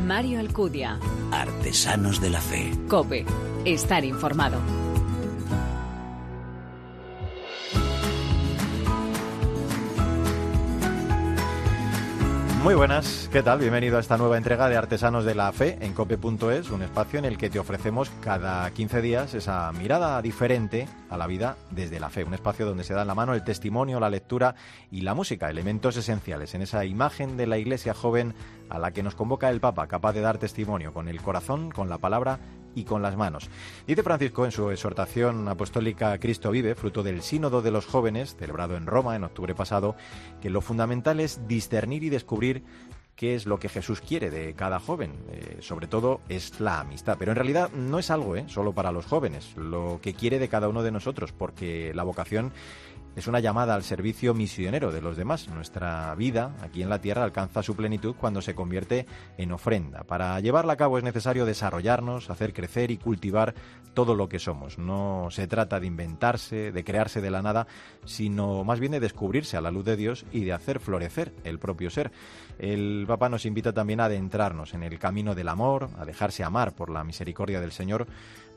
Mario Alcudia. Artesanos de la Fe. Cope. Estar informado. Muy buenas, ¿qué tal? Bienvenido a esta nueva entrega de Artesanos de la Fe en cope.es, un espacio en el que te ofrecemos cada 15 días esa mirada diferente a la vida desde la fe, un espacio donde se da en la mano el testimonio, la lectura y la música, elementos esenciales en esa imagen de la iglesia joven a la que nos convoca el Papa, capaz de dar testimonio con el corazón, con la palabra y con las manos. Dice Francisco en su exhortación apostólica Cristo vive, fruto del Sínodo de los Jóvenes, celebrado en Roma en octubre pasado, que lo fundamental es discernir y descubrir qué es lo que Jesús quiere de cada joven. Eh, sobre todo es la amistad. Pero en realidad no es algo ¿eh? solo para los jóvenes, lo que quiere de cada uno de nosotros, porque la vocación es una llamada al servicio misionero de los demás. Nuestra vida aquí en la tierra alcanza su plenitud cuando se convierte en ofrenda. Para llevarla a cabo es necesario desarrollarnos, hacer crecer y cultivar todo lo que somos. No se trata de inventarse, de crearse de la nada, sino más bien de descubrirse a la luz de Dios y de hacer florecer el propio ser. El Papa nos invita también a adentrarnos en el camino del amor, a dejarse amar por la misericordia del Señor.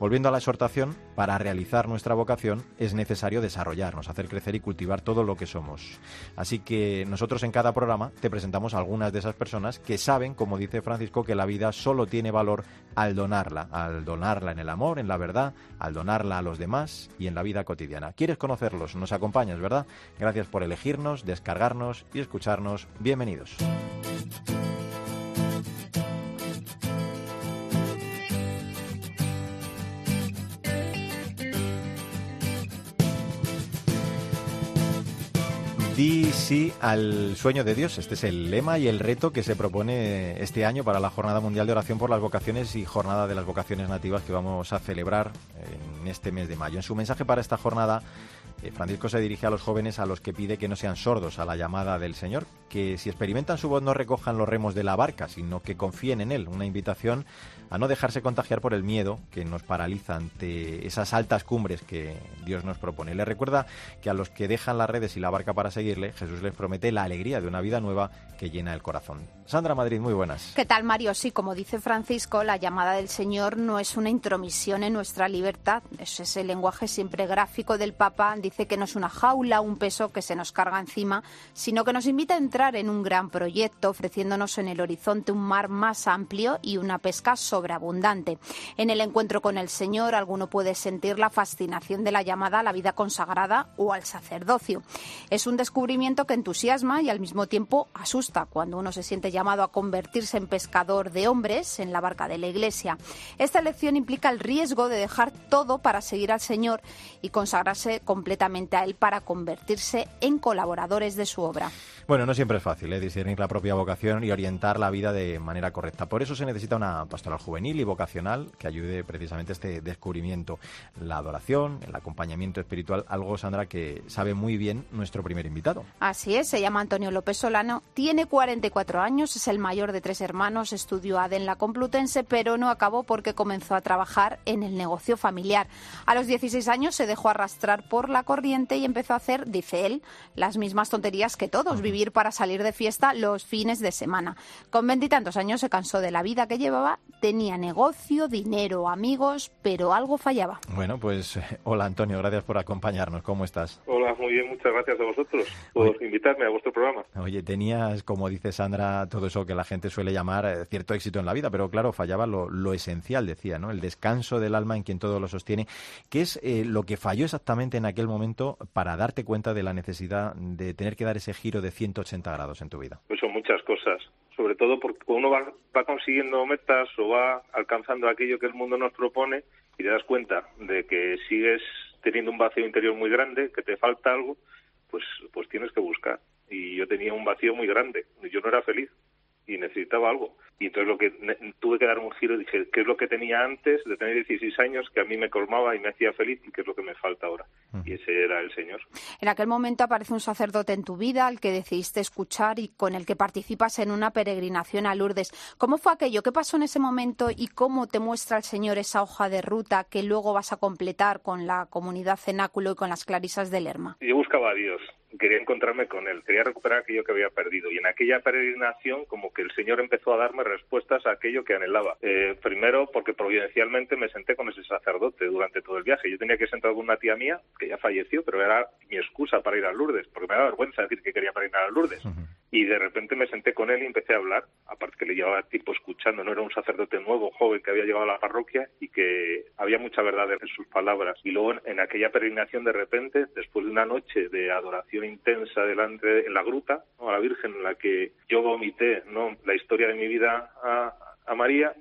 Volviendo a la exhortación, para realizar nuestra vocación es necesario desarrollarnos, hacer crecer y cultivar todo lo que somos. Así que nosotros en cada programa te presentamos algunas de esas personas que saben, como dice Francisco, que la vida solo tiene valor al donarla, al donarla en el amor, en la verdad, al donarla a los demás y en la vida cotidiana. ¿Quieres conocerlos? Nos acompañas, ¿verdad? Gracias por elegirnos, descargarnos y escucharnos. Bienvenidos. Di sí al sueño de Dios. Este es el lema y el reto que se propone este año para la Jornada Mundial de Oración por las Vocaciones y Jornada de las Vocaciones Nativas que vamos a celebrar en este mes de mayo. En su mensaje para esta jornada, eh, Francisco se dirige a los jóvenes a los que pide que no sean sordos a la llamada del Señor, que si experimentan su voz no recojan los remos de la barca, sino que confíen en Él. Una invitación a no dejarse contagiar por el miedo que nos paraliza ante esas altas cumbres que Dios nos propone. Le recuerda que a los que dejan las redes y la barca para seguirle, Jesús les promete la alegría de una vida nueva que llena el corazón. Sandra Madrid, muy buenas. ¿Qué tal, Mario? Sí, como dice Francisco, la llamada del Señor no es una intromisión en nuestra libertad. Es ese lenguaje siempre gráfico del Papa. Dice que no es una jaula, un peso que se nos carga encima, sino que nos invita a entrar en un gran proyecto, ofreciéndonos en el horizonte un mar más amplio y una pesca sobreabundante. En el encuentro con el Señor, alguno puede sentir la fascinación de la llamada a la vida consagrada o al sacerdocio. Es un descubrimiento que entusiasma y al mismo tiempo asusta cuando uno se siente llamado a convertirse en pescador de hombres en la barca de la Iglesia. Esta elección implica el riesgo de dejar todo para seguir al Señor y consagrarse completamente a Él para convertirse en colaboradores de su obra. Bueno, no siempre es fácil ¿eh? discernir la propia vocación y orientar la vida de manera correcta. Por eso se necesita una pastoral juvenil y vocacional que ayude precisamente a este descubrimiento. La adoración, el acompañamiento espiritual, algo, Sandra, que sabe muy bien nuestro primer invitado. Así es, se llama Antonio López Solano, tiene 44 años, es el mayor de tres hermanos, estudió ADE en la Complutense, pero no acabó porque comenzó a trabajar en el negocio familiar. A los 16 años se dejó arrastrar por la corriente y empezó a hacer, dice él, las mismas tonterías que todos, vivir para salir de fiesta los fines de semana. Con veintitantos años se cansó de la vida que llevaba, tenía negocio, dinero, amigos, pero algo fallaba. Bueno, pues hola Antonio, gracias por acompañarnos. ¿Cómo estás? Hola, muy bien, muchas gracias a vosotros por invitarme a vuestro programa. Oye, tenías, como dice Sandra, todo eso que la gente suele llamar eh, cierto éxito en la vida, pero claro, fallaba lo, lo, esencial, decía, ¿no? El descanso del alma en quien todo lo sostiene. ¿Qué es eh, lo que falló exactamente en aquel momento para darte cuenta de la necesidad de tener que dar ese giro de 180 grados en tu vida? Pues son muchas cosas, sobre todo porque uno va, consiguiendo metas o va alcanzando aquello que el mundo nos propone y te das cuenta de que sigues teniendo un vacío interior muy grande, que te falta algo, pues, pues tienes que buscar. Y yo tenía un vacío muy grande, yo no era feliz y necesitaba algo. Y entonces lo que tuve que dar un giro y dije, ¿qué es lo que tenía antes de tener 16 años que a mí me colmaba y me hacía feliz y qué es lo que me falta ahora? Y ese era el Señor. En aquel momento aparece un sacerdote en tu vida al que decidiste escuchar y con el que participas en una peregrinación a Lourdes. ¿Cómo fue aquello? ¿Qué pasó en ese momento y cómo te muestra el Señor esa hoja de ruta que luego vas a completar con la comunidad cenáculo y con las clarisas del Lerma? Yo buscaba a Dios quería encontrarme con él, quería recuperar aquello que había perdido. Y en aquella peregrinación, como que el Señor empezó a darme respuestas a aquello que anhelaba. Eh, primero, porque providencialmente me senté con ese sacerdote durante todo el viaje. Yo tenía que sentar con una tía mía, que ya falleció, pero era mi excusa para ir a Lourdes, porque me da vergüenza decir que quería peregrinar a Lourdes. Y de repente me senté con él y empecé a hablar, aparte que le llevaba tiempo escuchando, no era un sacerdote nuevo, joven, que había llegado a la parroquia y que había mucha verdad en sus palabras. Y luego en aquella peregrinación, de repente, después de una noche de adoración intensa delante en la gruta, a la Virgen, en la que yo vomité ¿no? la historia de mi vida a María,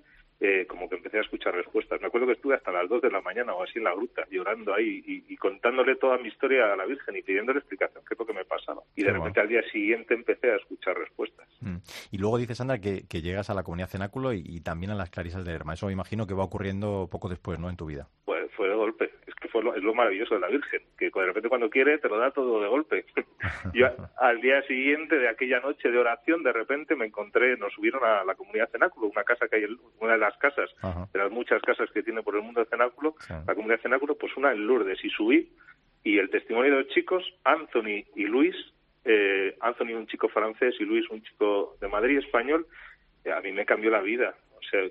eh, como que empecé a escuchar respuestas. Me acuerdo que estuve hasta las dos de la mañana o así en la gruta, llorando ahí y, contándole toda mi historia a la Virgen y pidiéndole explicación qué es lo que me pasaba. Y de repente al día siguiente empecé a escuchar respuestas. Mm. Y luego dices, Sandra, que, llegas a la comunidad cenáculo y, también a las clarisas de Lerma. Eso me imagino que va ocurriendo poco después, ¿no?, en tu vida. Pues fue golpe es lo maravilloso de la Virgen, que de repente cuando quiere te lo da todo de golpe. Yo al día siguiente de aquella noche de oración, de repente me encontré, nos subieron a la comunidad Cenáculo, una casa que hay, una de las casas, de las muchas casas que tiene por el mundo de Cenáculo, la comunidad Cenáculo, pues una en Lourdes, y subí, y el testimonio de los chicos, Anthony y Luis, eh, Anthony un chico francés y Luis un chico de Madrid, español, eh, a mí me cambió la vida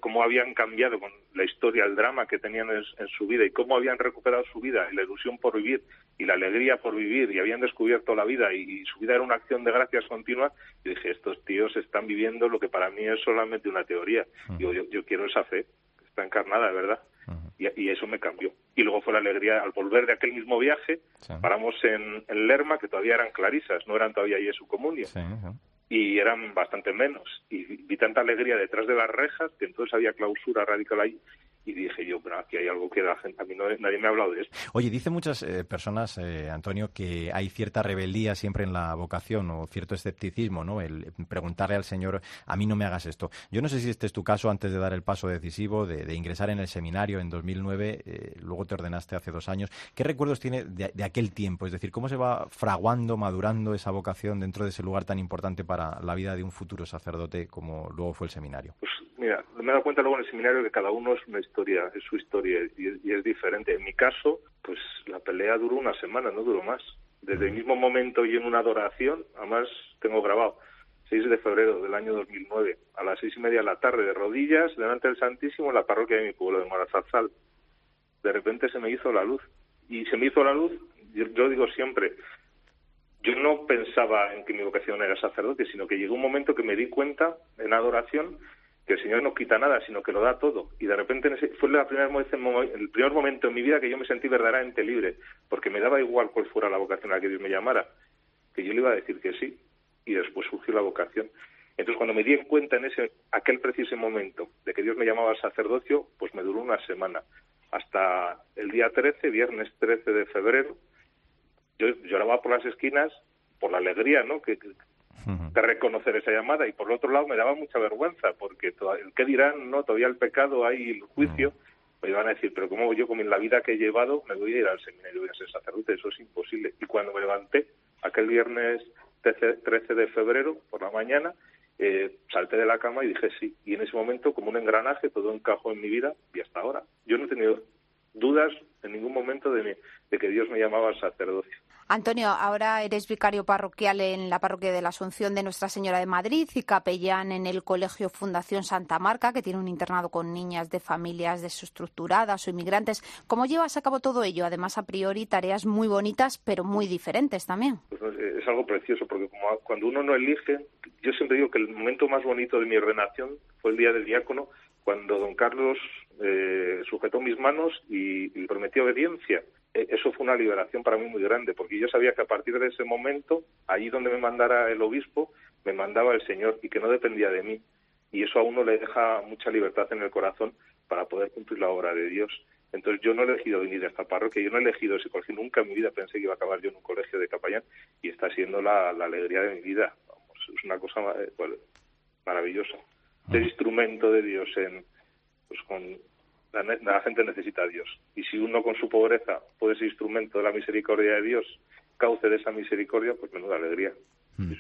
cómo habían cambiado con la historia, el drama que tenían en, su vida y cómo habían recuperado su vida y la ilusión por vivir y la alegría por vivir y habían descubierto la vida y, su vida era una acción de gracias continua, y dije, estos tíos están viviendo lo que para mí es solamente una teoría. yo, yo, quiero esa fe, está encarnada, de verdad. y, eso me cambió. Y luego fue la alegría al volver de aquel mismo viaje. Paramos en, Lerma, que todavía eran clarisas, no eran todavía Jesu Comunio y eran bastante menos. Y vi tanta alegría detrás de las rejas que entonces había clausura radical ahí y dije yo, pero aquí hay algo que la gente, a mí no, nadie me ha hablado de esto. Oye, dicen muchas eh, personas, eh, Antonio, que hay cierta rebeldía siempre en la vocación o cierto escepticismo, ¿no? El preguntarle al Señor, a mí no me hagas esto. Yo no sé si este es tu caso antes de dar el paso decisivo, de, ingresar en el seminario en 2009, eh, luego te ordenaste hace dos años. ¿Qué recuerdos tiene de, aquel tiempo? Es decir, ¿cómo se va fraguando, madurando esa vocación dentro de ese lugar tan importante para la vida de un futuro sacerdote como luego fue el seminario? Pues mira, me he dado cuenta luego en el seminario que cada uno es historia, es su historia y, es diferente. En mi caso, pues la pelea duró una semana, no duró más. Desde el mismo momento y en una adoración, además tengo grabado, 6 de febrero del año 2009, a las seis y media de la tarde, de rodillas, delante del Santísimo, en la parroquia de mi pueblo, de Morazarzal. De repente se me hizo la luz. Y se me hizo la luz, yo digo siempre, yo no pensaba en que mi vocación era sacerdote, sino que llegó un momento que me di cuenta en adoración que el Señor no quita nada, sino que lo da todo. Y de repente fue la primera, el primer momento en mi vida que yo me sentí verdaderamente libre, porque me daba igual cuál fuera la vocación a la que Dios me llamara, que yo le iba a decir que sí, y después surgió la vocación. Entonces, cuando me di cuenta en ese aquel preciso momento de que Dios me llamaba al sacerdocio, pues me duró una semana. Hasta el día 13, viernes 13 de febrero, yo lloraba por las esquinas por la alegría ¿no? que, de reconocer esa llamada. Y por otro lado me daba mucha vergüenza porque el que dirán no todavía el pecado hay el juicio. Me iban a decir pero cómo yo con la vida que he llevado me voy a ir al seminario voy a ser sacerdote eso es imposible y cuando me levanté aquel viernes 13 de febrero por la mañana eh, salté de la cama y dije sí y en ese momento como un engranaje todo encajó en mi vida y hasta ahora. Yo no he tenido dudas en ningún momento de, de que Dios me llamaba al sacerdocio Antonio, ahora eres vicario parroquial en la parroquia de la Asunción de Nuestra Señora de Madrid y capellán en el Colegio Fundación Santa Marca, que tiene un internado con niñas de familias desestructuradas o inmigrantes. ¿Cómo llevas a cabo todo ello? Además, a priori, tareas muy bonitas, pero muy diferentes también. Pues es algo precioso, porque como cuando uno no elige, yo siempre digo que el momento más bonito de mi ordenación fue el día del diácono, cuando don Carlos eh, sujetó mis manos y prometió obediencia e, eso fue una liberación para mí muy grande, porque yo sabía que a partir de ese momento, allí donde me mandara el obispo, me mandaba el Señor y que no dependía de mí. Y eso a uno le deja mucha libertad en el corazón para poder cumplir la obra de Dios. Entonces yo no he elegido venir a esta parroquia, yo no he elegido ese colegio, nunca en mi vida pensé que iba a acabar yo en un colegio de capellán y está siendo la, alegría de mi vida. es una cosa eh, pues, maravillosa. Ser instrumento de Dios en, pues, con, la, gente necesita a Dios. Y si uno con su pobreza puede ser instrumento de la misericordia de Dios, cauce de esa misericordia, pues menuda alegría. Mm.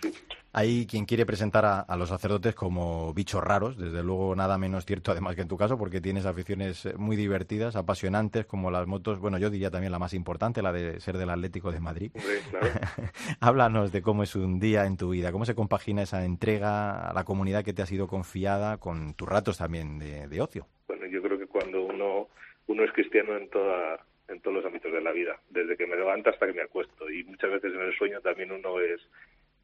Hay quien quiere presentar a, los sacerdotes como bichos raros, desde luego nada menos cierto además que en tu caso, porque tienes aficiones muy divertidas, apasionantes, como las motos, bueno, yo diría también la más importante, la de ser del Atlético de Madrid. Háblanos de cómo es un día en tu vida, cómo se compagina esa entrega a la comunidad que te ha sido confiada con tus ratos también de, ocio. Bueno, yo creo que cuando uno, uno es cristiano en toda en todos los ámbitos de la vida, desde que me levanto hasta que me acuesto. Y muchas veces en el sueño también uno es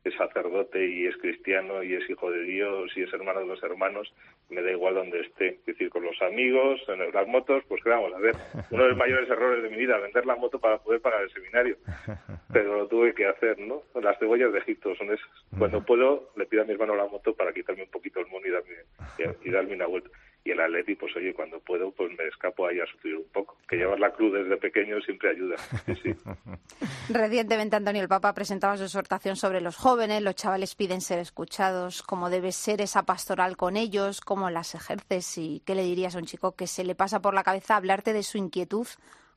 es sacerdote y es cristiano y es hijo de Dios y es hermano de los hermanos, me da igual donde esté. Es decir, con los amigos, en las motos, pues que vamos a ver. Uno de los mayores errores de mi vida, vender la moto para poder pagar el seminario. Pero lo tuve que hacer, ¿no? Las cebollas de Egipto son esas. Cuando puedo, le pido a mi hermano la moto para quitarme un poquito el mono y darme, y darme una vuelta y el Atleti, pues oye, cuando puedo, pues me escapo ahí a sufrir un poco. Que llevar la cruz desde pequeño siempre ayuda. Recientemente Antonio el Papa presentaba su exhortación sobre los jóvenes, los chavales piden ser escuchados, cómo debe ser esa pastoral con ellos, cómo las ejerces y qué le dirías a un chico que se le pasa por la cabeza hablarte de su inquietud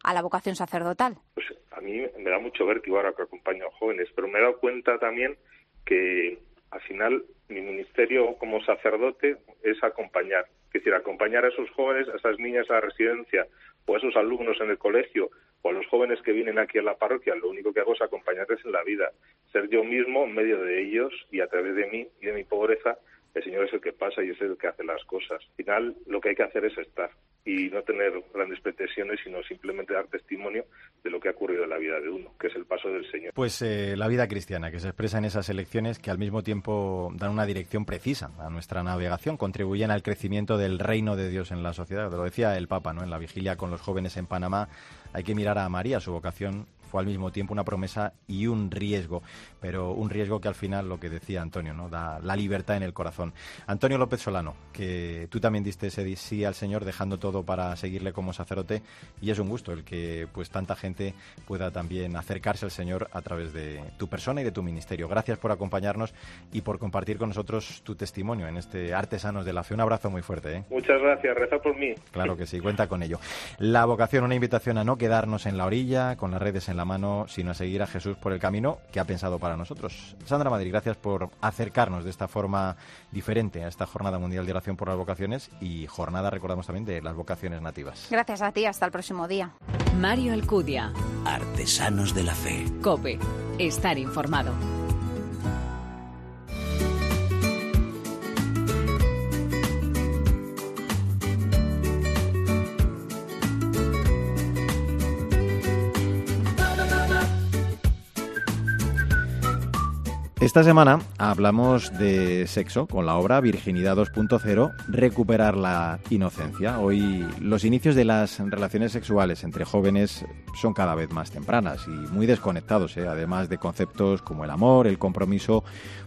a la vocación sacerdotal. Pues a mí me da mucho vértigo ahora que acompaño a jóvenes, pero me he dado cuenta también que al final mi ministerio como sacerdote es acompañar. Es decir, acompañar a esos jóvenes, a esas niñas a la residencia o a esos alumnos en el colegio o a los jóvenes que vienen aquí a la parroquia, lo único que hago es acompañarles en la vida, ser yo mismo en medio de ellos y a través de mí y de mi pobreza, el Señor es el que pasa y es el que hace las cosas. Al final, lo que hay que hacer es estar y no tener grandes pretensiones, sino simplemente dar testimonio de lo que ha ocurrido en la vida de uno, que es el paso del Señor. Pues eh, la vida cristiana, que se expresa en esas elecciones que al mismo tiempo dan una dirección precisa a nuestra navegación, contribuyen al crecimiento del reino de Dios en la sociedad. Lo decía el Papa, ¿no? En la vigilia con los jóvenes en Panamá, hay que mirar a María, su vocación fue al mismo tiempo una promesa y un riesgo, pero un riesgo que al final, lo que decía Antonio, ¿no? da la libertad en el corazón. Antonio López Solano, que tú también diste ese sí al Señor dejando todo para seguirle como sacerdote y es un gusto el que pues tanta gente pueda también acercarse al Señor a través de tu persona y de tu ministerio. Gracias por acompañarnos y por compartir con nosotros tu testimonio en este Artesanos de la Fe. Un abrazo muy fuerte. ¿eh? Muchas gracias, reza por mí. Claro que sí, cuenta con ello. La vocación, una invitación a no quedarnos en la orilla, con las redes en la mano, sino a seguir a Jesús por el camino que ha pensado para nosotros. Sandra Madrid, gracias por acercarnos de esta forma diferente a esta Jornada Mundial de Oración por las Vocaciones y jornada, recordamos también, de las vocaciones nativas. Gracias a ti, hasta el próximo día. Mario Alcudia. Artesanos de la Fe. Cope. Estar informado. Esta semana hablamos de sexo con la obra Virginidad 2.0, Recuperar la Inocencia. Hoy los inicios de las relaciones sexuales entre jóvenes son cada vez más tempranas y muy desconectados, ¿eh? además de conceptos como el amor, el compromiso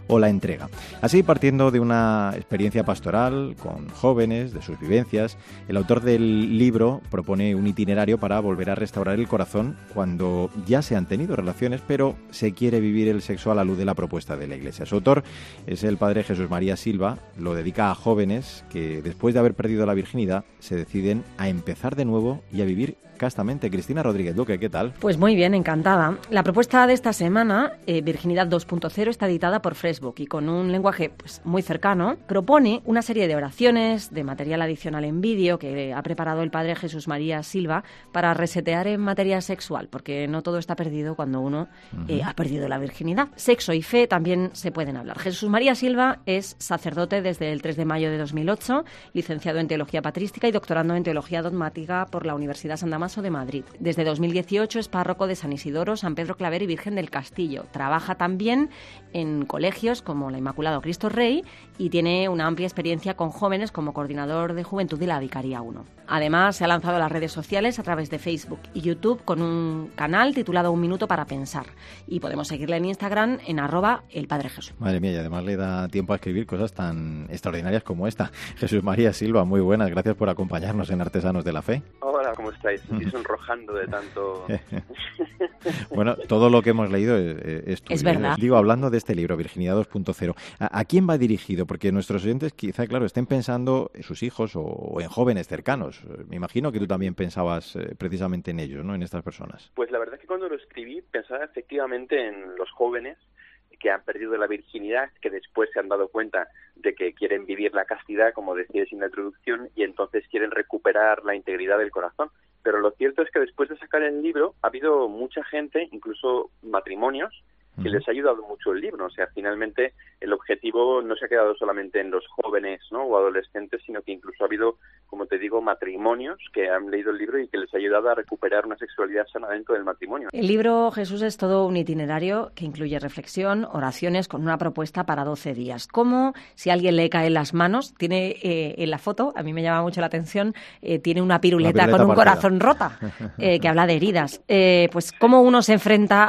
o la entrega. Así, partiendo de una experiencia pastoral con jóvenes, de sus vivencias, el autor del libro propone un itinerario para volver a restaurar el corazón cuando ya se han tenido relaciones, pero se quiere vivir el sexo a la luz de la propuesta de la Iglesia. Su autor es el padre Jesús María Silva, lo dedica a jóvenes que después de haber perdido la virginidad se deciden a empezar de nuevo y a vivir castamente. Cristina Rodríguez Duque, ¿qué tal? Pues muy bien, encantada. La propuesta de esta semana, eh, Virginidad 2.0, está editada por Facebook y con un lenguaje pues, muy cercano propone una serie de oraciones, de material adicional en vídeo que ha preparado el padre Jesús María Silva para resetear en materia sexual, porque no todo está perdido cuando uno eh, ha perdido la virginidad. Sexo y fe también se pueden hablar. Jesús María Silva es sacerdote desde el 3 de mayo de 2008, licenciado en Teología Patrística y doctorando en Teología Dogmática por la Universidad San de Madrid. Desde 2018 es párroco de San Isidoro, San Pedro Claver y Virgen del Castillo. Trabaja también en colegios como la Inmaculado Cristo Rey y tiene una amplia experiencia con jóvenes como coordinador de juventud de la Vicaría 1. Además, se ha lanzado a las redes sociales a través de Facebook y YouTube con un canal titulado Un Minuto para Pensar. Y podemos seguirle en Instagram en arroba el Padre Jesús. Madre mía, y además le da tiempo a escribir cosas tan extraordinarias como esta. Jesús María Silva, muy buenas, gracias por acompañarnos en Artesanos de la Fe. Hola, ¿cómo estáis? Estoy sonrojando de tanto... bueno, todo lo que hemos leído es, es, verdad. Digo, hablando de este libro, Virginidad 2.0, ¿a, quién va dirigido? Porque nuestros oyentes quizá, claro, estén pensando en sus hijos o en jóvenes cercanos me imagino que tú también pensabas eh, precisamente en ellos, ¿no? En estas personas. Pues la verdad es que cuando lo escribí pensaba efectivamente en los jóvenes que han perdido la virginidad, que después se han dado cuenta de que quieren vivir la castidad, como decías en la introducción, y entonces quieren recuperar la integridad del corazón. Pero lo cierto es que después de sacar el libro ha habido mucha gente, incluso matrimonios, que les ha ayudado mucho el libro. O sea, finalmente el objetivo no se ha quedado solamente en los jóvenes ¿no? o adolescentes, sino que incluso ha habido, como te digo, matrimonios que han leído el libro y que les ha ayudado a recuperar una sexualidad sana dentro del matrimonio. El libro Jesús es todo un itinerario que incluye reflexión, oraciones con una propuesta para 12 días. ¿Cómo, si alguien le cae en las manos, tiene eh, en la foto, a mí me llama mucho la atención, eh, tiene una piruleta, con un corazón rota eh, que habla de heridas. pues, ¿cómo uno se enfrenta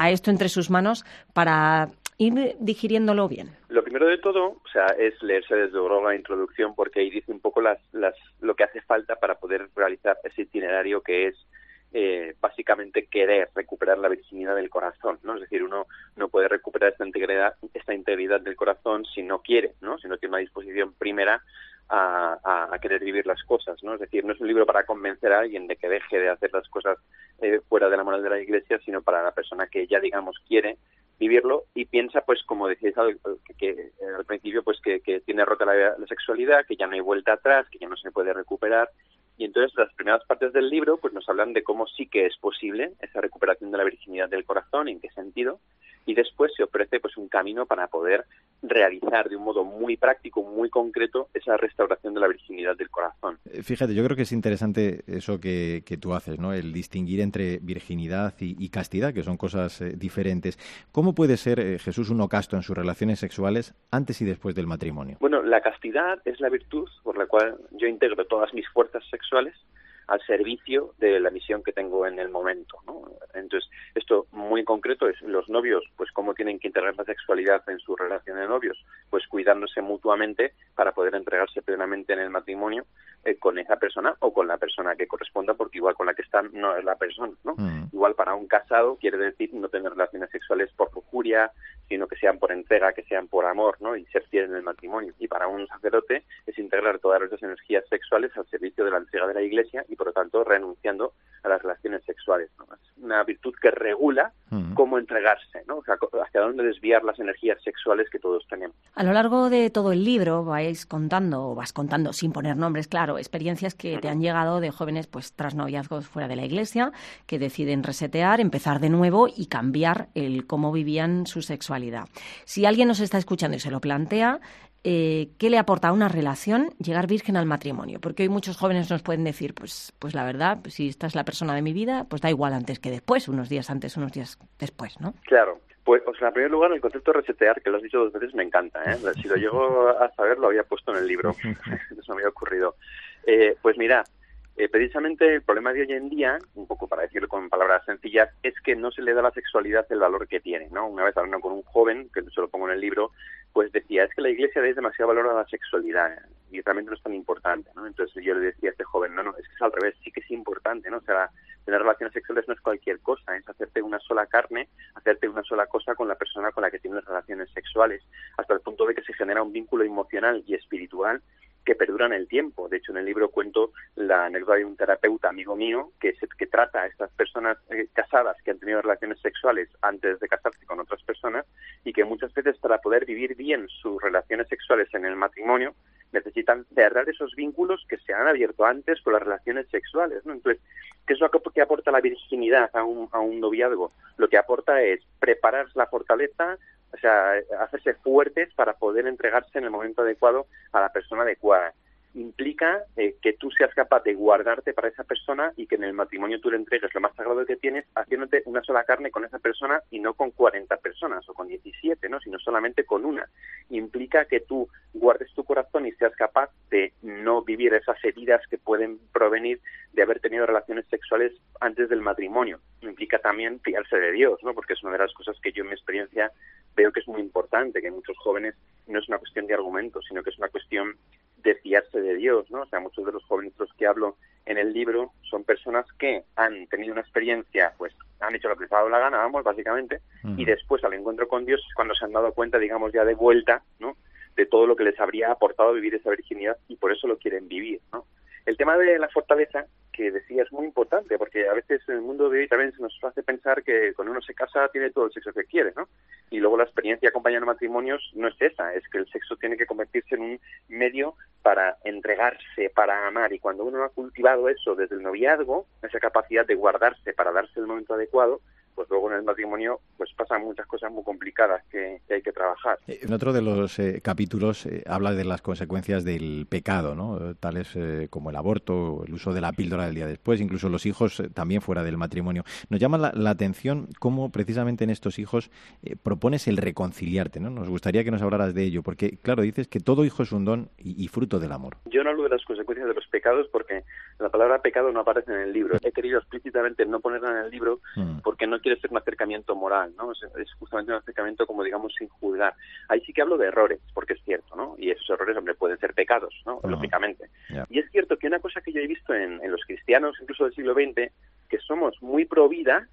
a esto entre sus manos? Para ir digiriéndolo bien? Lo primero de todo, o sea, es leerse desde luego la introducción porque ahí dice un poco las, las, lo que hace falta para poder realizar ese itinerario que es eh, básicamente querer recuperar la virginidad del corazón, ¿no? Es decir, uno no puede recuperar esta integridad, esta integridad del corazón si no quiere, ¿no? Si no tiene una disposición primera a, a, querer vivir las cosas, ¿no? Es decir, no es un libro para convencer a alguien de que deje de hacer las cosas eh, fuera de la moral de la Iglesia, sino para la persona que ya, digamos, quiere vivirlo y piensa, pues, como decías al, que, al principio, pues que, tiene rota la, sexualidad, que ya no hay vuelta atrás, que ya no se puede recuperar. Y entonces las primeras partes del libro, pues, nos hablan de cómo sí que es posible esa recuperación de la virginidad del corazón, en qué sentido, y después se ofrece pues un camino para poder realizar de un modo muy práctico, muy concreto, esa restauración de la virginidad del corazón. Eh, fíjate, yo creo que es interesante eso que, que tú haces, ¿no? El distinguir entre virginidad y, castidad, que son cosas eh, diferentes. ¿Cómo puede ser eh, Jesús uno casto en sus relaciones sexuales antes y después del matrimonio? Bueno, la castidad es la virtud por la cual yo integro todas mis fuerzas sexuales al servicio de la misión que tengo en el momento. ¿no? Entonces, esto muy concreto es los novios, pues cómo tienen que integrar la sexualidad en su relación de novios, pues cuidándose mutuamente para poder entregarse plenamente en el matrimonio eh, con esa persona o con la persona que corresponda, porque igual con la que están no es la persona, ¿no? Mm. Igual para un casado quiere decir no tener relaciones sexuales por lujuria, sino que sean por entrega, que sean por amor, ¿no? Y ser fiel en el matrimonio. Y para un sacerdote es integrar todas esas energías sexuales al servicio de la entrega de la Iglesia y por lo tanto renunciando a las relaciones sexuales. Es una virtud que regula cómo entregarse, ¿no? O sea, hacia dónde desviar las energías sexuales que todos tenemos. A lo largo de todo el libro vais contando, o vas contando sin poner nombres, claro, experiencias que te han llegado de jóvenes pues tras noviazgos fuera de la iglesia, que deciden resetear, empezar de nuevo y cambiar el cómo vivían su sexualidad. Si alguien nos está escuchando y se lo plantea, eh, qué le aporta a una relación llegar virgen al matrimonio. Porque hoy muchos jóvenes nos pueden decir, pues, pues la verdad, si esta es la persona de mi vida, pues da igual antes que después, unos días antes, unos días después, ¿no? Claro. Pues, o sea, en primer lugar, el concepto de resetear, que lo has dicho dos veces, me encanta. ¿eh? Si lo llego a saber, lo había puesto en el libro. Eso me había ocurrido. Eh, pues mira, eh, precisamente el problema de hoy en día, un poco para decirlo con palabras sencillas, es que no se le da a la sexualidad el valor que tiene, ¿no? Una vez hablando con un joven, que se lo pongo en el libro, pues decía, es que la iglesia da demasiado valor a la sexualidad y realmente no es tan importante, ¿no? Entonces yo le decía a este joven, no, no, es que es al revés, sí que es importante, ¿no? O sea, tener relaciones sexuales no es cualquier cosa, es hacerte una sola carne, hacerte una sola cosa con la persona con la que tienes relaciones sexuales, hasta el punto de que se genera un vínculo emocional y espiritual que perduran el tiempo. De hecho, en el libro cuento la anécdota de un terapeuta amigo mío que, que trata a estas personas eh, casadas que han tenido relaciones sexuales antes de casarse con otras personas y que muchas veces para poder vivir bien sus relaciones sexuales en el matrimonio necesitan cerrar esos vínculos que se han abierto antes con las relaciones sexuales. ¿no? Entonces, ¿qué es lo que, aporta la virginidad a un, a un noviazgo? Lo que aporta es preparar la fortaleza, o sea, hacerse fuertes para poder entregarse en el momento adecuado a la persona adecuada implica eh, que tú seas capaz de guardarte para esa persona y que en el matrimonio tú le entregues lo más sagrado que tienes haciéndote una sola carne con esa persona y no con 40 personas o con 17, ¿no? sino solamente con una. Implica que tú guardes tu corazón y seas capaz de no vivir esas heridas que pueden provenir de haber tenido relaciones sexuales antes del matrimonio. Implica también fiarse de Dios, ¿no? porque es una de las cosas que yo en mi experiencia veo que es muy importante, que muchos jóvenes no es una cuestión de argumentos, sino que es una cuestión de fiarse de Dios, ¿no? O sea, muchos de los jóvenes los que hablo en el libro son personas que han tenido una experiencia, pues han hecho lo que les ha dado la gana, vamos, básicamente, y después al encuentro con Dios es cuando se han dado cuenta, digamos, ya de vuelta, ¿no? De todo lo que les habría aportado vivir esa virginidad y por eso lo quieren vivir, ¿no? El tema de la fortaleza que decía es muy importante porque a veces en el mundo de hoy también se nos hace pensar que cuando uno se casa tiene todo el sexo que quiere, ¿no? y luego la experiencia acompañando matrimonios no es esa, es que el sexo tiene que convertirse en un medio para entregarse, para amar. Y cuando uno ha cultivado eso desde el noviazgo, esa capacidad de guardarse para darse el momento adecuado, pues luego en el matrimonio pues pasan muchas cosas muy complicadas que, hay que trabajar. Eh, en otro de los eh, capítulos eh, habla de las consecuencias del pecado, ¿no? tales como el aborto, el uso de la píldora del día después, incluso los hijos también fuera del matrimonio. Nos llama la, atención cómo precisamente en estos hijos propones el reconciliarte, ¿no? Nos gustaría que nos hablaras de ello, porque claro, dices que todo hijo es un don y, fruto del amor. Yo no hablo de las consecuencias de los pecados porque la palabra pecado no aparece en el libro. He querido explícitamente no ponerla en el libro mm. porque no quiere ser un acercamiento moral, ¿no? Es, justamente un acercamiento como digamos sin juzgar. Ahí sí que hablo de errores, porque es cierto, ¿no? Y esos errores, hombre, pueden ser pecados, ¿no? Lógicamente. Y es cierto que una cosa que yo he visto en, los cristianos, incluso del siglo XX, que somos muy pro vida,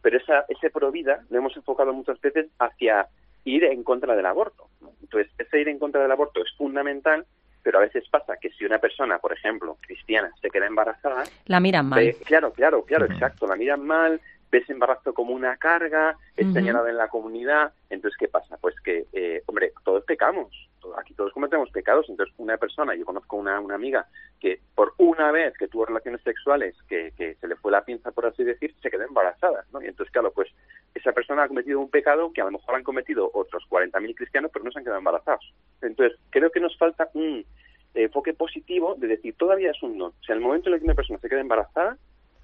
pero esa, ese pro vida lo hemos enfocado muchas veces hacia ir en contra del aborto. Entonces, ese ir en contra del aborto es fundamental, pero a veces pasa que si una persona, por ejemplo, cristiana, se queda embarazada... La miran mal. claro, claro, claro, exacto, la miran mal, ves embarazo como una carga, es señalada en la comunidad. Entonces, ¿qué pasa? Pues que, eh, hombre, todos pecamos, aquí todos cometemos pecados. Entonces, una persona, yo conozco una, una amiga que por una vez que tuvo relaciones sexuales, que, que se le fue la pinza, por así decir, se quedó embarazada, ¿no? Y entonces, claro, pues esa persona ha cometido un pecado que a lo mejor han cometido otros 40.000 cristianos, pero no se han quedado embarazados. Entonces, creo que nos falta un enfoque positivo de decir, todavía es un no. O sea, el momento en el que una persona se queda embarazada,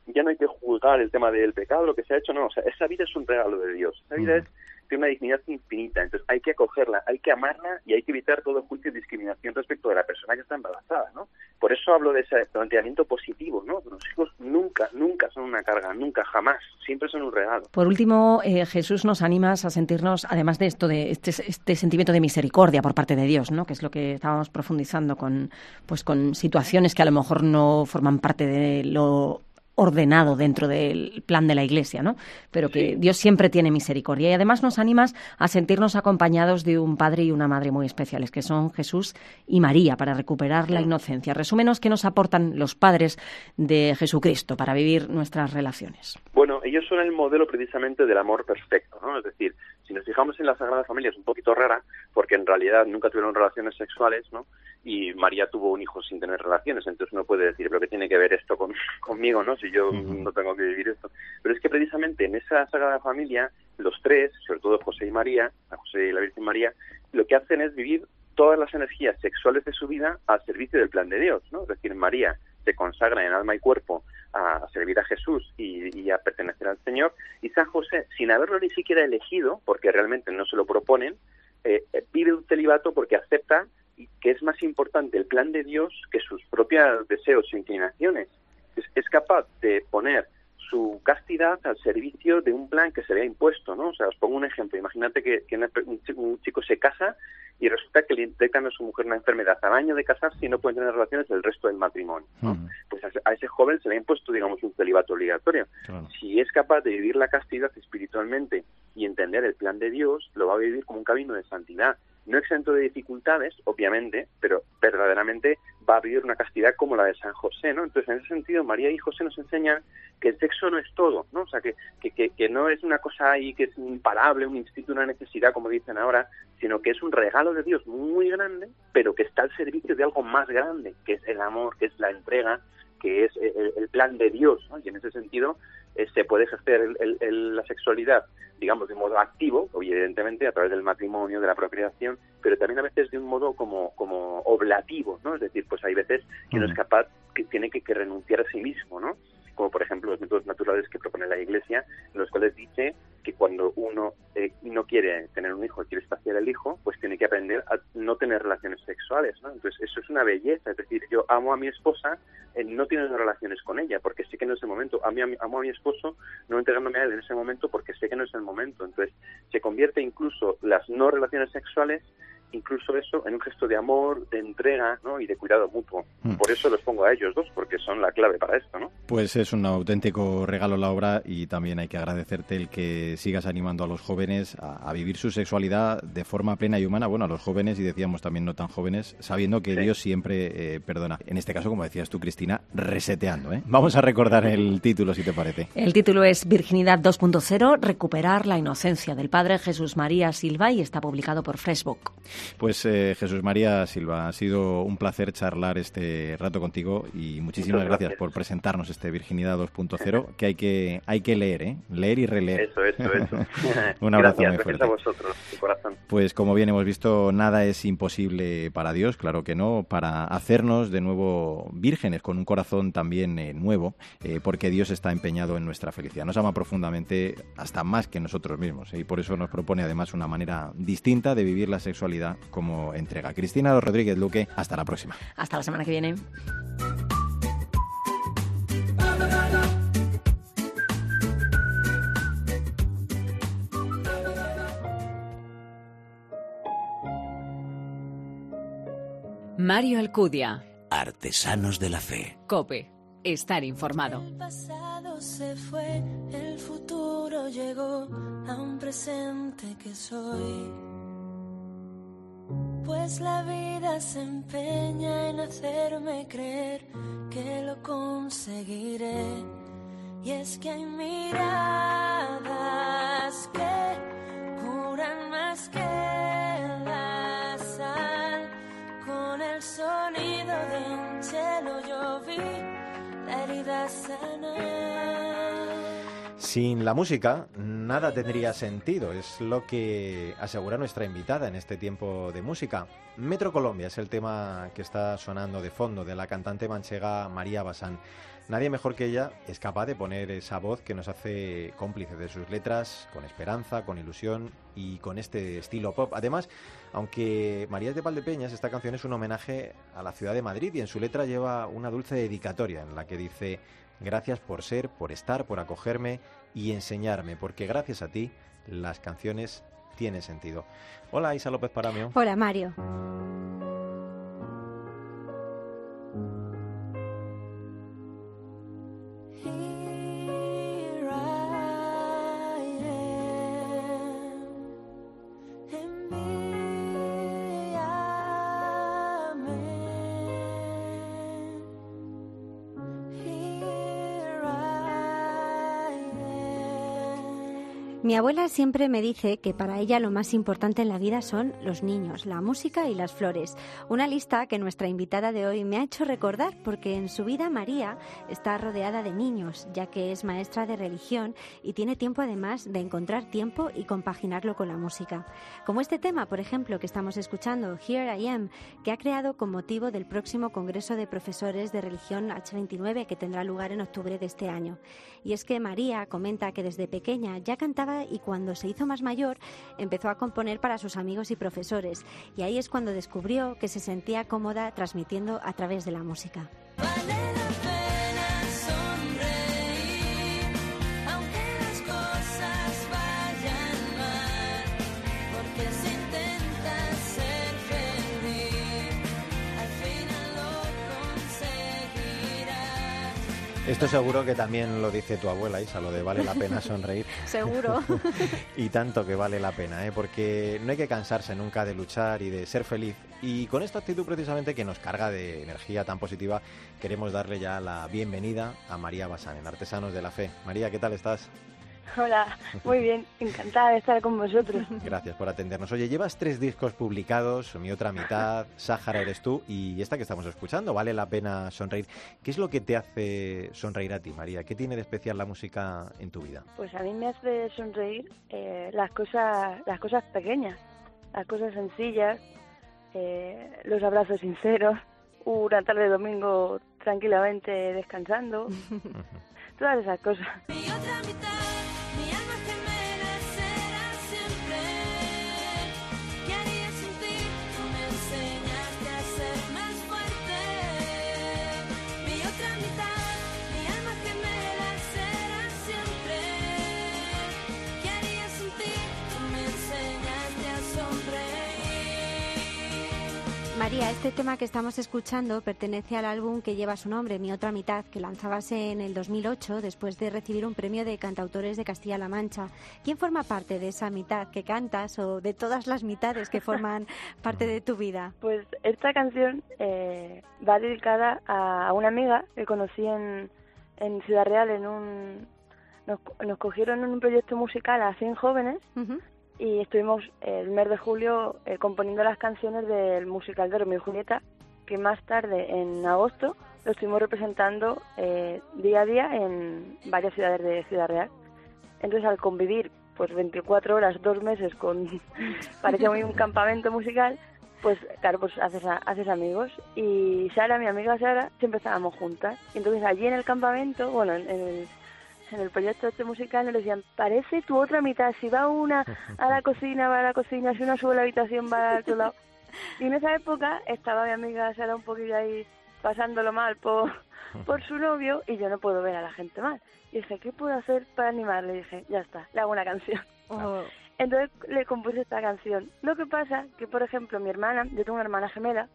ya no hay que juzgar el tema del pecado, lo que se ha hecho, no, o sea, esa vida es un regalo de Dios, esa vida es tiene una dignidad infinita, entonces hay que acogerla, hay que amarla y hay que evitar todo juicio y discriminación respecto de la persona que está embarazada, ¿no? Por eso hablo de ese planteamiento positivo, ¿no? Los hijos nunca, nunca son una carga, nunca, jamás, siempre son un regalo. Por último, eh, Jesús, nos animas a sentirnos, además de esto, de este, este, sentimiento de misericordia por parte de Dios, ¿no? Que es lo que estábamos profundizando con, pues, con situaciones que a lo mejor no forman parte de lo ordenado dentro del plan de la Iglesia, ¿no? Pero que Dios siempre tiene misericordia y además nos animas a sentirnos acompañados de un padre y una madre muy especiales, que son Jesús y María, para recuperar la inocencia. Resúmenos qué nos aportan los padres de Jesucristo para vivir nuestras relaciones. Bueno, ellos son el modelo precisamente del amor perfecto, ¿no? Es decir, si nos fijamos en la Sagrada Familia es un poquito rara, porque en realidad nunca tuvieron relaciones sexuales, ¿no? Y María tuvo un hijo sin tener relaciones, entonces uno puede decir, pero ¿qué tiene que ver esto con, conmigo, no? Si yo no tengo que vivir esto. Pero es que precisamente en esa Sagrada Familia, los tres, sobre todo José y María, a José y la Virgen María, lo que hacen es vivir todas las energías sexuales de su vida al servicio del plan de Dios, ¿no? Es decir, María se consagra en alma y cuerpo a servir a Jesús y, a pertenecer al Señor. Y San José, sin haberlo ni siquiera elegido, porque realmente no se lo proponen, eh, eh, pide un celibato porque acepta que es más importante el plan de Dios que sus propios deseos e inclinaciones. es capaz de poner su castidad al servicio de un plan que se le ha impuesto, ¿no? O sea, os pongo un ejemplo. Imagínate que, un, chico, se casa y resulta que le detectan a su mujer una enfermedad al año de casarse y no pueden tener relaciones el resto del matrimonio, ¿no? Pues a, ese joven se le ha impuesto, digamos, un celibato obligatorio. Si es capaz de vivir la castidad espiritualmente y entender el plan de Dios, lo va a vivir como un camino de santidad no exento de dificultades, obviamente, pero verdaderamente va a vivir una castidad como la de San José, ¿no? Entonces, en ese sentido, María y José nos enseñan que el sexo no es todo, ¿no? O sea, que, que, que, no es una cosa ahí que es imparable, un instinto, una necesidad, como dicen ahora, sino que es un regalo de Dios muy grande, pero que está al servicio de algo más grande, que es el amor, que es la entrega, que es el, plan de Dios, ¿no? Y en ese sentido, eh, se puede ejercer la sexualidad, digamos, de modo activo, evidentemente, a través del matrimonio, de la procreación, pero también a veces de un modo como, como oblativo, ¿no? Es decir, pues hay veces que no es capaz, que tiene que, que renunciar a sí mismo, ¿no? como por ejemplo los métodos naturales que propone la Iglesia, en los cuales dice que cuando uno eh, no quiere tener un hijo, quiere espaciar el hijo, pues tiene que aprender a no tener relaciones sexuales, ¿no? Entonces eso es una belleza, es decir, yo amo a mi esposa, eh, no tiene relaciones con ella, porque sé que no es el momento, a mí, amo a mi esposo, no entregándome a él en ese momento porque sé que no es el momento, entonces se convierte incluso las no relaciones sexuales incluso eso en un gesto de amor, de entrega ¿no? y de cuidado mutuo. Mm. Por eso los pongo a ellos dos, porque son la clave para esto. ¿no? Pues es un auténtico regalo la obra y también hay que agradecerte el que sigas animando a los jóvenes a, a vivir su sexualidad de forma plena y humana. Bueno, a los jóvenes y decíamos también no tan jóvenes, sabiendo que Sí. Dios siempre eh, perdona. En este caso, como decías tú, Cristina, reseteando. ¿eh? Vamos a recordar el título, si te parece. El título es Virginidad 2.0, Recuperar la inocencia del Padre Jesús María Silva y está publicado por Facebook. Pues eh, Jesús María Silva, ha sido un placer charlar este rato contigo y muchísimas gracias. gracias. por presentarnos este Virginidad 2.0 que hay que hay que leer, ¿eh? leer y releer. Eso, eso, eso. Un abrazo gracias, muy gracias fuerte. a vosotros, de corazón. Pues como bien hemos visto, nada es imposible para Dios, claro que no, para hacernos de nuevo vírgenes con un corazón también eh, nuevo, eh, porque Dios está empeñado en nuestra felicidad. Nos ama profundamente, hasta más que nosotros mismos, eh, y por eso nos propone además una manera distinta de vivir la sexualidad como entrega. Cristina Rodríguez Luque, hasta la próxima. Hasta la semana que viene. Mario Alcudia. Artesanos de la fe. Cope. Estar informado. El pasado se fue, el futuro llegó a un presente que soy. Pues la vida se empeña en hacerme creer que lo conseguiré. Y es que hay miradas que curan más que la sal. Con el sonido de un cielo yo vi la herida sanar. Sin la música, nada tendría sentido. Es lo que asegura nuestra invitada en este tiempo de música. Metro Colombia es el tema que está sonando de fondo de la cantante manchega María Basán. Nadie mejor que ella es capaz de poner esa voz que nos hace cómplice de sus letras, con esperanza, con ilusión y con este estilo pop. Además, aunque María es de Valdepeñas, esta canción es un homenaje a la ciudad de Madrid y en su letra lleva una dulce dedicatoria en la que dice Gracias por ser, por estar, por acogerme y enseñarme, porque gracias a ti las canciones tienen sentido. Hola Isa López Paramio. Hola Mario. Abuela siempre me dice que para ella lo más importante en la vida son los niños, la música y las flores. Una lista que nuestra invitada de hoy me ha hecho recordar porque en su vida María está rodeada de niños, ya que es maestra de religión y tiene tiempo además de encontrar tiempo y compaginarlo con la música. Como este tema, por ejemplo, que estamos escuchando, Here I Am, que ha creado con motivo del próximo Congreso de Profesores de Religión H29 que tendrá lugar en octubre de este año. Y es que María comenta que desde pequeña ya cantaba y cuando se hizo más mayor empezó a componer para sus amigos y profesores. Y ahí es cuando descubrió que se sentía cómoda transmitiendo a través de la música. Esto seguro que también lo dice tu abuela Isa, lo de vale la pena sonreír. Seguro. y tanto que vale la pena, ¿eh? porque no hay que cansarse nunca de luchar y de ser feliz. Y con esta actitud precisamente que nos carga de energía tan positiva, queremos darle ya la bienvenida a María Basán en Artesanos de la Fe. María, ¿qué tal estás? Hola, muy bien, encantada de estar con vosotros. Gracias por atendernos. Oye, llevas tres discos publicados, Mi otra mitad, Sáhara eres tú y esta que estamos escuchando, Vale la pena sonreír. ¿Qué es lo que te hace sonreír a ti, María? ¿Qué tiene de especial la música en tu vida? Pues a mí me hace sonreír eh, las cosas, las cosas pequeñas, las cosas sencillas, eh, los abrazos sinceros, una tarde de domingo tranquilamente descansando, todas esas cosas. Mi otra mitad, María, este tema que estamos escuchando pertenece al álbum que lleva su nombre, Mi otra mitad, que lanzabas en el 2008 después de recibir un premio de cantautores de Castilla-La Mancha. ¿Quién forma parte de esa mitad que cantas o de todas las mitades que forman parte de tu vida? Pues esta canción eh, va dedicada a una amiga que conocí en, en Ciudad Real en un... Nos, nos cogieron en un proyecto musical a 100 jóvenes Ujú. Y estuvimos el mes de julio eh, componiendo las canciones del musical de Romeo y Julieta, que más tarde, en agosto, lo estuvimos representando eh, día a día en varias ciudades de Ciudad Real. Entonces, al convivir pues 24 horas, dos meses con, parecía muy un campamento musical, pues claro, pues haces, a- haces amigos. Y Sara, mi amiga Sara, siempre estábamos juntas. Entonces allí en el campamento, bueno, en, en el, en el proyecto este musical nos decían, parece tu otra mitad, si va una a la cocina, va a la cocina, si una sube a la habitación, va al otro lado. Y en esa época estaba mi amiga Sara un poquillo ahí pasándolo mal por, por su novio y yo no puedo ver a la gente mal. Y dije, ¿qué puedo hacer para animarle? Y dije, ya está, le hago una canción. Oh, Entonces le compuse esta canción. Lo que pasa que, por ejemplo, mi hermana, yo tengo una hermana gemela,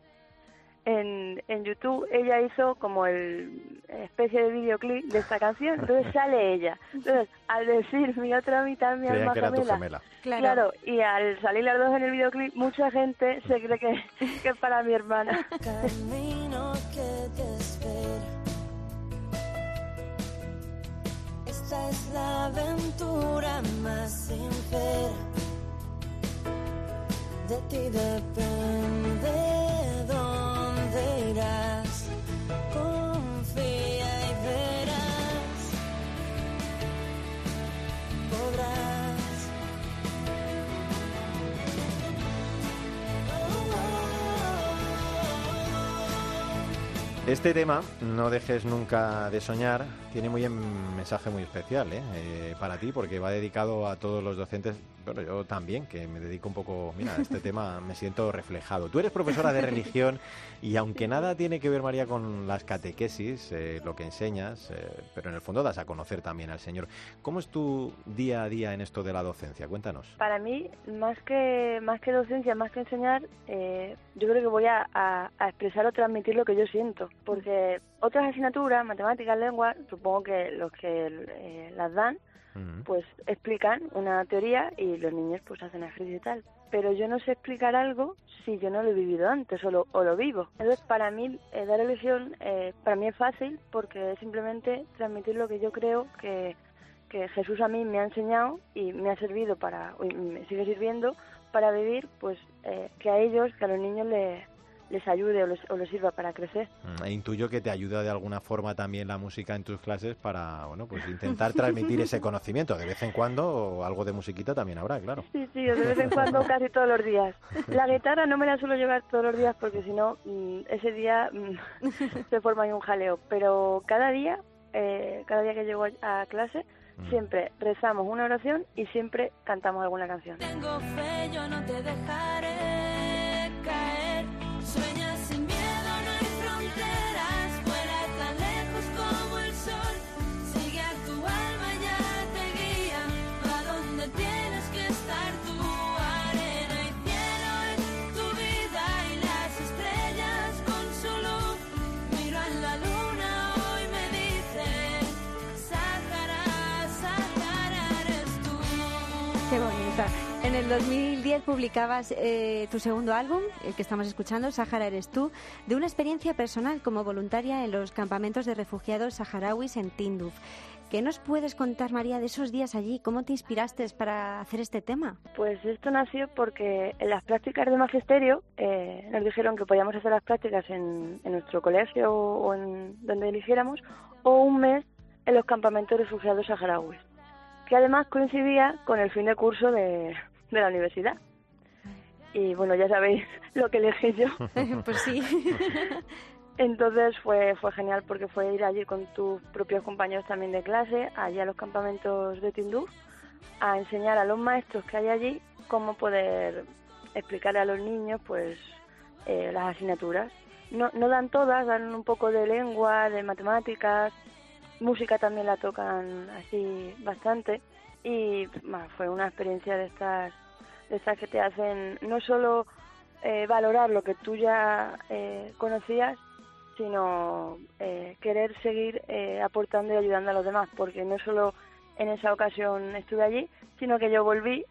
en, en YouTube ella hizo como el especie de videoclip de esta canción, entonces sale ella. Entonces, al decir mi otra mitad, mi Creían alma que era tu gemela, gemela. claro. Claro, y al salir las dos en el videoclip, mucha gente se cree que, que es para mi hermana. camino que te espera. Esta es la aventura más sincera. De ti depende Este tema, No dejes nunca de soñar, tiene muy un mensaje muy especial ¿eh? Eh, para ti, porque va dedicado a todos los docentes, pero yo también, que me dedico un poco, mira, a este tema me siento reflejado. Tú eres profesora de religión y aunque nada tiene que ver, María, con las catequesis, eh, lo que enseñas, eh, pero en el fondo das a conocer también al Señor. ¿Cómo es tu día a día en esto de la docencia? Cuéntanos. Para mí, más que más que docencia, más que enseñar, eh, yo creo que voy a, a- a expresar o transmitir lo que yo siento. Porque otras asignaturas, matemáticas, lengua, supongo que los que eh, las dan, pues explican una teoría y los niños pues hacen ejercicio y tal. Pero yo no sé explicar algo si yo no lo he vivido antes o lo, o lo vivo. Entonces, para mí, eh, dar religión, eh, para mí es fácil porque es simplemente transmitir lo que yo creo que, que Jesús a mí me ha enseñado y me ha servido para, y me sigue sirviendo para vivir, pues eh, que a ellos, que a los niños les, les ayude o les, o les sirva para crecer. Mm, E intuyo que te ayuda de alguna forma también la música en tus clases para, bueno, pues intentar transmitir ese conocimiento. De vez en cuando o algo de musiquita también habrá, claro. Sí, sí, de vez en cuando casi todos los días. La guitarra no me la suelo llevar todos los días porque si no, mm, ese día mm, se forma ahí un jaleo. Pero cada día, eh, cada día que llego a clase, siempre rezamos una oración y siempre cantamos alguna canción. Tengo fe, yo no te dejaré caer. El 2010 publicabas eh, tu segundo álbum, el que estamos escuchando, Sáhara eres tú, de una experiencia personal como voluntaria en los campamentos de refugiados saharauis en Tinduf. ¿Qué nos puedes contar, María, de esos días allí? ¿Cómo te inspiraste para hacer este tema? Pues esto nació porque en las prácticas de magisterio eh, nos dijeron que podíamos hacer las prácticas en, en nuestro colegio o en donde eligiéramos o un mes en los campamentos de refugiados saharauis, que además coincidía con el fin de curso de, de la universidad. Y bueno, ya sabéis lo que elegí yo. pues sí. Entonces fue, fue genial porque fue ir allí con tus propios compañeros también de clase, allí a los campamentos de Tinduf, a enseñar a los maestros que hay allí cómo poder explicarle a los niños pues eh, las asignaturas. No, no dan todas, dan un poco de lengua, de matemáticas, música también la tocan así bastante y bah, fue una experiencia de estas, de estas que te hacen no solo eh, valorar lo que tú ya eh, conocías, sino eh, querer seguir eh, aportando y ayudando a los demás, porque no solo en esa ocasión estuve allí, sino que yo volví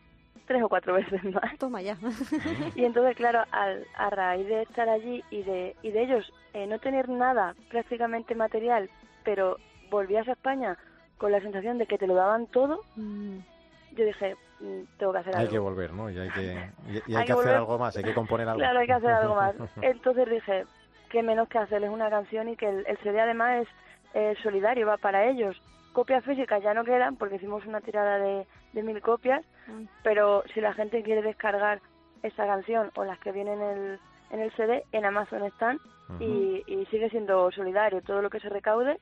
tres o cuatro veces más. Toma ya. Y entonces, claro, al, a raíz de estar allí y de, y de ellos eh, no tener nada prácticamente material, pero volvías a España con la sensación de que te lo daban todo, yo dije, mm, tengo que hacer Hay algo. que volver, ¿no? Y hay que, y, y hay Hay que que hacer algo más, hay que componer algo. Claro, hay que hacer algo más. Entonces dije, qué menos que hacerles una canción y que el, el CD además es eh, solidario, va para ellos. Copias físicas ya no quedan porque hicimos una tirada de, de mil copias, pero si la gente quiere descargar esa canción o las que vienen en el, en el CD, en Amazon están y, y sigue siendo solidario. Todo lo que se recaude,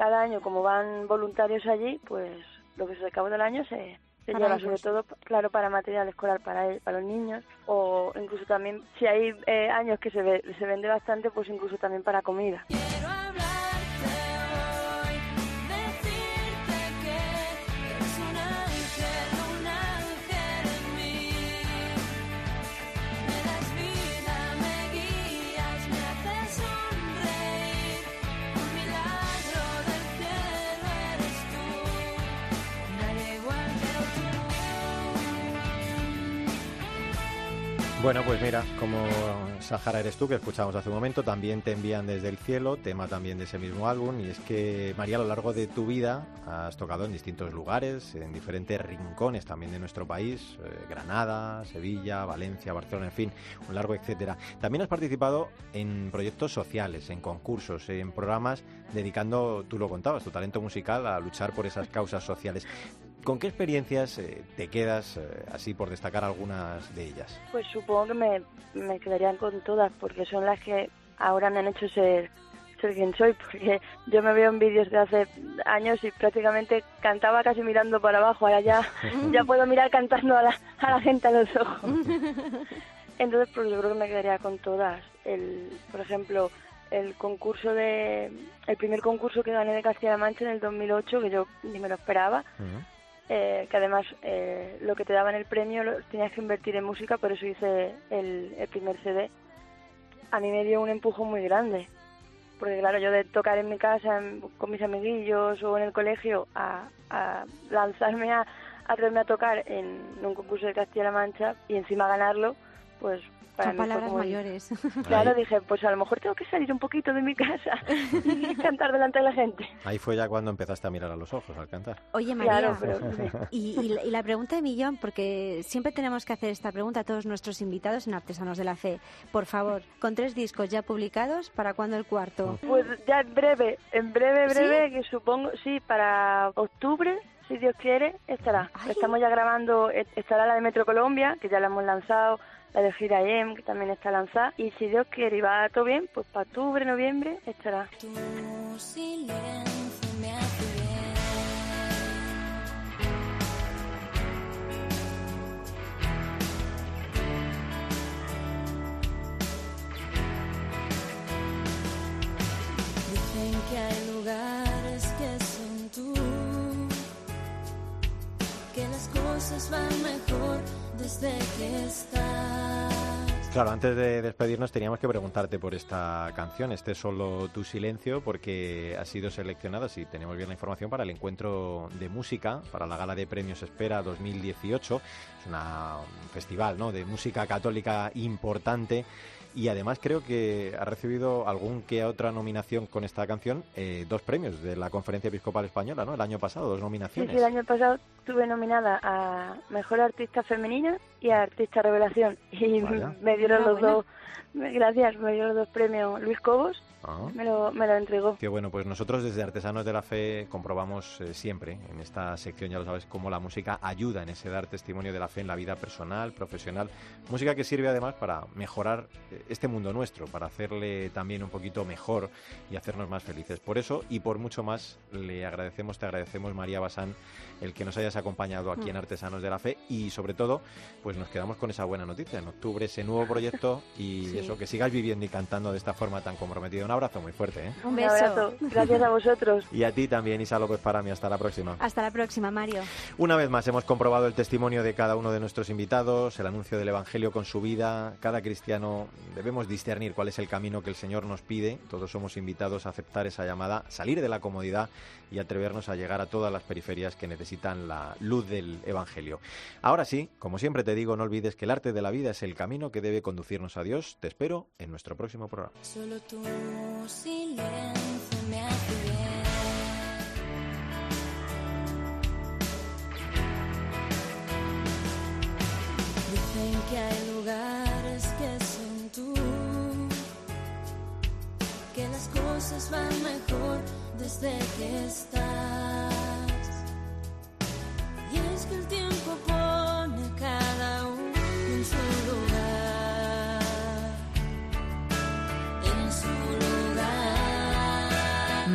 cada año como van voluntarios allí, pues lo que se recaude el año se, se lleva ellos. sobre todo, claro, para material escolar para, el- para los niños o incluso también, si hay eh, años que se, ve- se vende bastante, pues incluso también para comida. Bueno, pues mira, como Sahara eres tú, que escuchamos hace un momento, también te envían desde el cielo, tema también de ese mismo álbum, y es que, María, a lo largo de tu vida has tocado en distintos lugares, en diferentes rincones también de nuestro país, eh, Granada, Sevilla, Valencia, Barcelona, en fin, un largo etcétera. También has participado en proyectos sociales, en concursos, en programas dedicando, tú lo contabas, tu talento musical a luchar por esas causas sociales. ¿Con qué experiencias eh, te quedas, eh, así por destacar algunas de ellas? Pues supongo que me, me quedarían con todas, porque son las que ahora me han hecho ser, ser quien soy, porque yo me veo en vídeos de hace años y prácticamente cantaba casi mirando para abajo, ahora ya, ya puedo mirar cantando a la, a la gente a los ojos. Entonces, pues yo creo que me quedaría con todas. El, por ejemplo, el concurso de, el primer concurso que gané de Castilla-La Mancha en el 2008, que yo ni me lo esperaba, eh, que además eh, lo que te daban el premio lo tenías que invertir en música, por eso hice el, primer CD. A mí me dio un empujón muy grande, porque claro, yo de tocar en mi casa en- con mis amiguillos o en el colegio a, a lanzarme a a a tocar en un concurso de Castilla-La Mancha y encima ganarlo, pues para Son mí fue palabras como- mayores. Claro, Ahí. dije, pues a lo mejor tengo que salir un poquito de mi casa y cantar delante de la gente. Ahí fue ya cuando empezaste a mirar a los ojos al cantar. Oye, María, Claro, pero- y, y la- y la pregunta de millón, porque siempre tenemos que hacer esta pregunta a todos nuestros invitados en Artesanos de la Fe. Por favor, con tres discos ya publicados, ¿para cuándo el cuarto? Pues ya en breve, en breve, ¿Sí? breve, que supongo, sí, para octubre, si Dios quiere, estará. Estamos ya grabando, eh, estará la de Metro Colombia, que ya la hemos lanzado, la de Gira M, que también está lanzada, y si Dios quiere y va todo bien, pues para octubre, noviembre estará. Claro, antes de despedirnos teníamos que preguntarte por esta canción, este solo tu silencio, porque ha sido seleccionada, si tenemos bien la información, para el encuentro de música, para la gala de premios Espera 2018. Es una- un festival ¿no? de música católica importante y además creo que ha recibido algún que otra nominación con esta canción, eh, dos premios de la Conferencia Episcopal Española, ¿no? El año pasado, dos nominaciones. sí, el año pasado estuve nominada a Mejor Artista Femenina y a Artista Revelación, y Vaya. me dieron los dos, gracias, me dieron los dos premios Luis Cobos, Ah. me lo, me lo entregó. Bueno, pues nosotros desde Artesanos de la Fe comprobamos eh, siempre en esta sección, ya lo sabes, cómo la música ayuda en ese dar testimonio de la fe en la vida personal, profesional. Música que sirve además para mejorar eh, este mundo nuestro, para hacerle también un poquito mejor y hacernos más felices. Por eso y por mucho más le agradecemos, te agradecemos María Basán el que nos hayas acompañado aquí en Artesanos de la Fe y sobre todo pues nos quedamos con esa buena noticia. En octubre ese nuevo proyecto y Sí. eso, que sigas viviendo y cantando de esta forma tan comprometida. Un abrazo muy fuerte, ¿eh? Un Un beso. abrazo. Gracias a vosotros. Y a ti también, Isa López para mí. Hasta la próxima. Hasta la próxima, Mario. Una vez más hemos comprobado el testimonio de cada uno de nuestros invitados, el anuncio del Evangelio con su vida. Cada cristiano debemos discernir cuál es el camino que el Señor nos pide. Todos somos invitados a aceptar esa llamada, salir de la comodidad y atrevernos a llegar a todas las periferias que necesitan la luz del Evangelio. Ahora sí, como siempre te digo, no olvides que el arte de la vida es el camino que debe conducirnos a Dios. Te espero en nuestro próximo programa. Solo tú, van mejor desde que estás. Y es que el tiempo pone